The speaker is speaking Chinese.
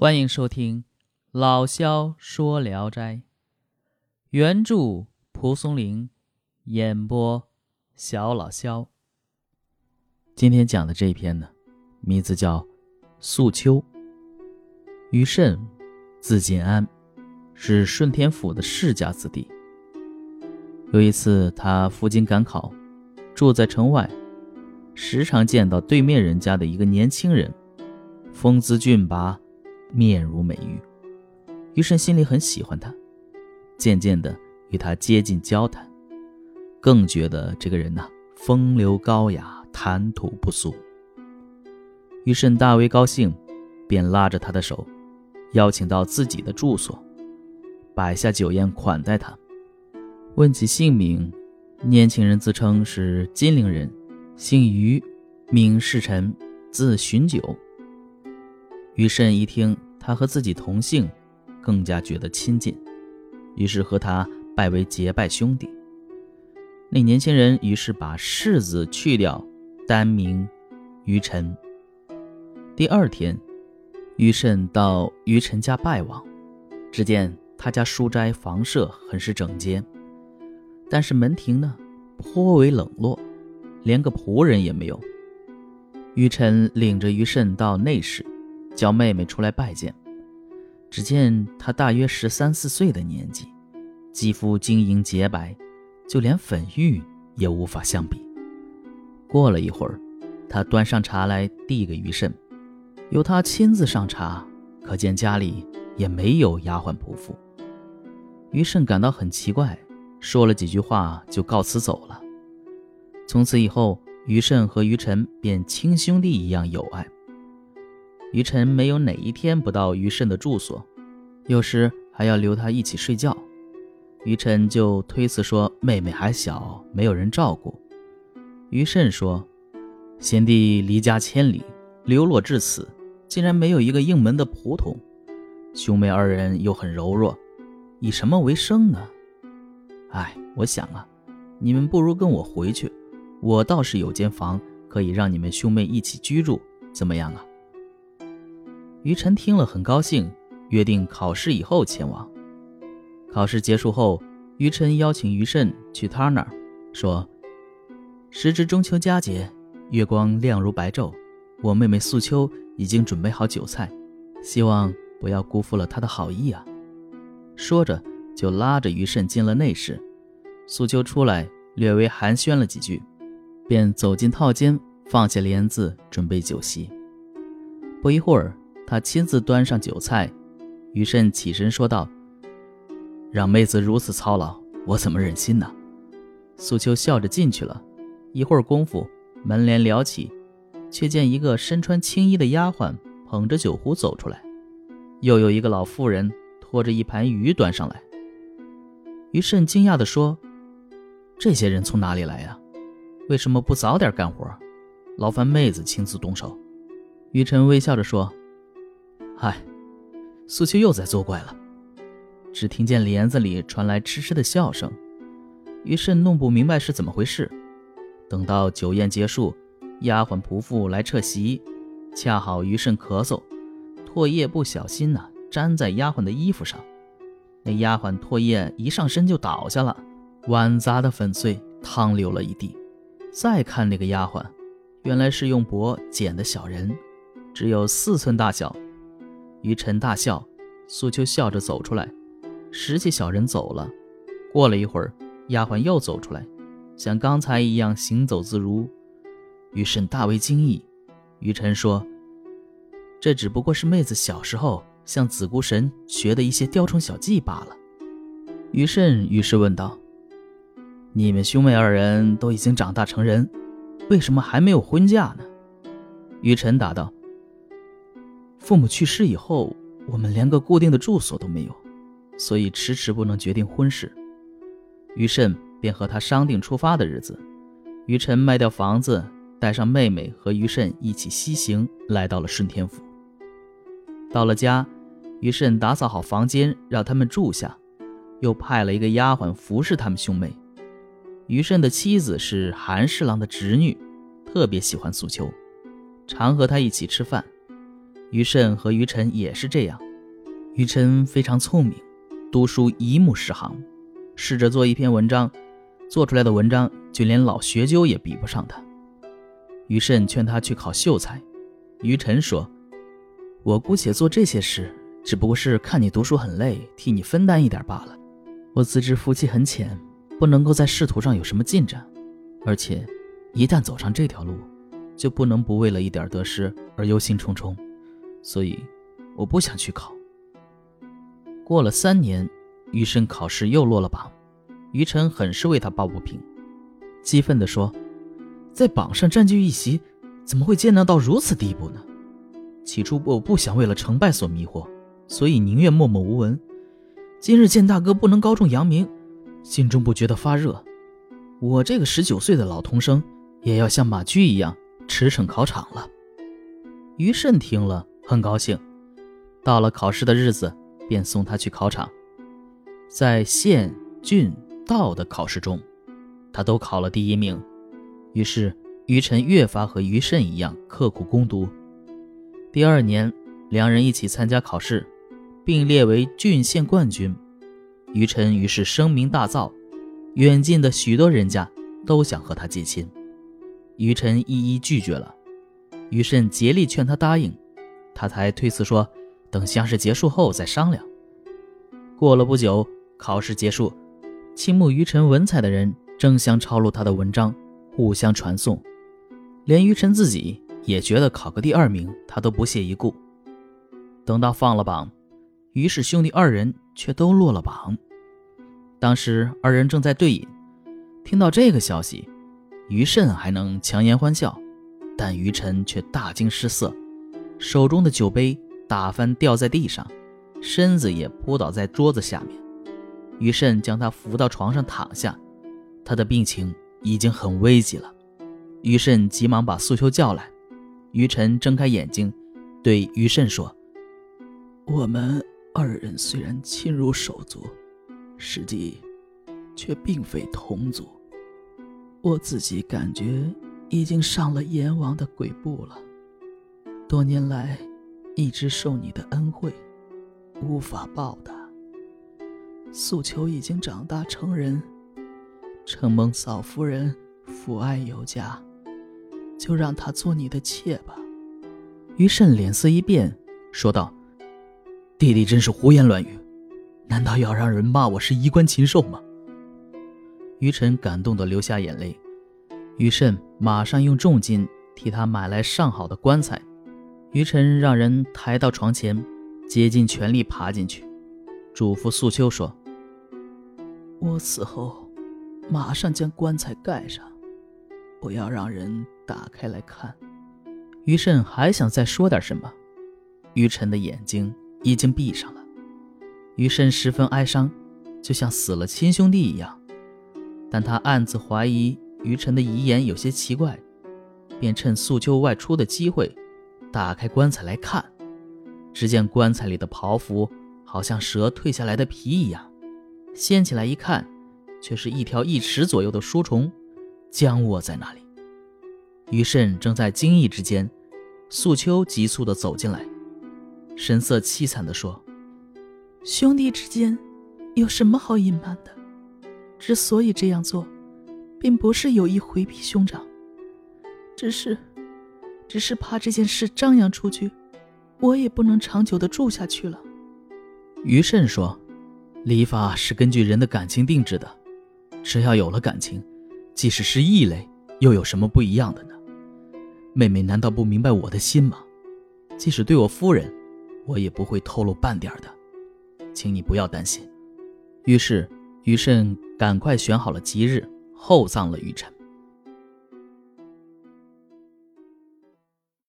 欢迎收听《老萧说聊斋》，原著蒲松龄，演播小老萧。今天讲的这一篇呢，名字叫《素秋》。于慎，字锦安，是顺天府的世家子弟。有一次，他赴京赶考，住在城外，时常见到对面人家的一个年轻人，风姿俊拔。面如美玉，余慎心里很喜欢他，渐渐的与他接近交谈，更觉得这个人呐风流高雅，谈吐不俗。余慎大为高兴，便拉着他的手，邀请到自己的住所，摆下酒宴款待他。问起姓名，年轻人自称是金陵人，姓余，名世臣，字寻九。于慎一听他和自己同姓，更加觉得亲近，于是和他拜为结拜兄弟。那年轻人于是把世字去掉，单名于晨。第二天，于慎到于晨家拜望，只见他家书斋房舍很是整洁，但是门庭呢颇为冷落，连个仆人也没有。于晨领着于慎到内室。叫妹妹出来拜见，只见她大约十三四岁的年纪，肌肤晶莹洁白，就连粉玉也无法相比。过了一会儿，她端上茶来递给于慎，由她亲自上茶，可见家里也没有丫鬟仆妇。于慎感到很奇怪，说了几句话就告辞走了。从此以后，于慎和于晨便亲兄弟一样友爱。于晨没有哪一天不到于慎的住所，有时还要留他一起睡觉。于晨就推辞说：“妹妹还小，没有人照顾。”于慎说：“贤弟离家千里，流落至此，竟然没有一个应门的仆童。兄妹二人又很柔弱，以什么为生呢？哎，我想啊，你们不如跟我回去，我倒是有间房可以让你们兄妹一起居住，怎么样啊？”于晨听了很高兴，约定考试以后前往。考试结束后，于晨邀请于慎去他那儿，说：“时值中秋佳节，月光亮如白昼，我妹妹素秋已经准备好酒菜，希望不要辜负了她的好意啊。”说着，就拉着于慎进了内室。素秋出来，略微寒暄了几句，便走进套间，放下帘子，准备酒席。不一会儿。他亲自端上酒菜，于慎起身说道：“让妹子如此操劳，我怎么忍心呢？”素秋笑着进去了。一会儿功夫，门帘撩起，却见一个身穿青衣的丫鬟捧着酒壶走出来，又有一个老妇人拖着一盘鱼端上来。于慎惊讶地说：“这些人从哪里来呀？为什么不早点干活？劳烦妹子亲自动手。”于晨微笑着说。嗨，素秋又在作怪了。只听见帘子里传来痴痴的笑声，于是弄不明白是怎么回事。等到酒宴结束，丫鬟仆妇来撤席，恰好于慎咳嗽，唾液不小心呐粘在丫鬟的衣服上，那丫鬟唾液一上身就倒下了，碗砸得粉碎，汤流了一地。再看那个丫鬟，原来是用帛剪的小人，只有四寸大小。于晨大笑，素秋笑着走出来，拾起小人走了。过了一会儿，丫鬟又走出来，像刚才一样行走自如。于慎大为惊异。于晨说：“这只不过是妹子小时候向子姑神学的一些雕虫小技罢了。”于慎于是问道：“你们兄妹二人都已经长大成人，为什么还没有婚嫁呢？”于晨答道。父母去世以后，我们连个固定的住所都没有，所以迟迟不能决定婚事。于慎便和他商定出发的日子。于晨卖掉房子，带上妹妹和于慎一起西行，来到了顺天府。到了家，于慎打扫好房间，让他们住下，又派了一个丫鬟服侍他们兄妹。于慎的妻子是韩侍郎的侄女，特别喜欢素秋，常和他一起吃饭。于慎和于晨也是这样。于晨非常聪明，读书一目十行，试着做一篇文章，做出来的文章就连老学究也比不上他。于慎劝他去考秀才，于晨说：“我姑且做这些事，只不过是看你读书很累，替你分担一点罢了。我自知福气很浅，不能够在仕途上有什么进展，而且一旦走上这条路，就不能不为了一点得失而忧心忡忡，所以我不想去考。”过了三年，于慎考试又落了榜，于晨很是为他抱不平，激愤地说。在榜上占据一席，怎么会艰难到如此地步呢？起初我不想为了成败所迷惑，所以宁愿默默无闻。今日见大哥不能高中扬名，心中不觉得发热。我这个十九岁的老童生，也要像马驹一样驰骋考场了。于慎听了很高兴，到了考试的日子，便送他去考场。在县、郡、道的考试中，他都考了第一名。于是，于晨越发和于慎一样刻苦攻读。第二年，两人一起参加考试，并列为郡县冠军。于晨于是声名大噪，远近的许多人家都想和他结亲。于晨一一拒绝了，于慎竭力劝他答应，他才推辞说：“等乡试结束后再商量。”过了不久，考试结束，倾慕于晨文采的人争相抄录他的文章。互相传颂，连于晨自己也觉得考个第二名，他都不屑一顾。等到放了榜，于氏兄弟二人却都落了榜。当时二人正在对饮，听到这个消息，于慎还能强颜欢笑，但于晨却大惊失色，手中的酒杯打翻掉在地上，身子也扑倒在桌子下面。于慎将他扶到床上躺下，他的病情。已经很危急了，于慎急忙把素秋叫来。于晨睁开眼睛，对于慎说：“我们二人虽然亲如手足，实际却并非同族。我自己感觉已经上了阎王的鬼步了。多年来一直受你的恩惠，无法报答。素秋已经长大成人。”承蒙嫂夫人父爱有加，就让她做你的妾吧。于慎脸色一变，说道：“弟弟真是胡言乱语，难道要让人骂我是衣冠禽兽吗？”于晨感动的流下眼泪。于慎马上用重金替他买来上好的棺材。于晨让人抬到床前，竭尽全力爬进去，嘱咐素秋说：“我死后。”马上将棺材盖上，不要让人打开来看。于慎还想再说点什么，于晨的眼睛已经闭上了。于慎十分哀伤，就像死了亲兄弟一样。但他暗自怀疑于晨的遗言有些奇怪，便趁素秋外出的机会，打开棺材来看。只见棺材里的袍服好像蛇蜕下来的皮一样，掀起来一看。却是一条一尺左右的书虫，僵卧在那里。于慎正在惊异之间，素秋急促地走进来，神色凄惨地说：“兄弟之间有什么好隐瞒的？之所以这样做，并不是有意回避兄长，只是，只是怕这件事张扬出去，我也不能长久的住下去了。”于慎说：“礼法是根据人的感情定制的。”只要有了感情，即使是异类，又有什么不一样的呢？妹妹难道不明白我的心吗？即使对我夫人，我也不会透露半点的，请你不要担心。于是，于慎赶快选好了吉日，厚葬了于晨。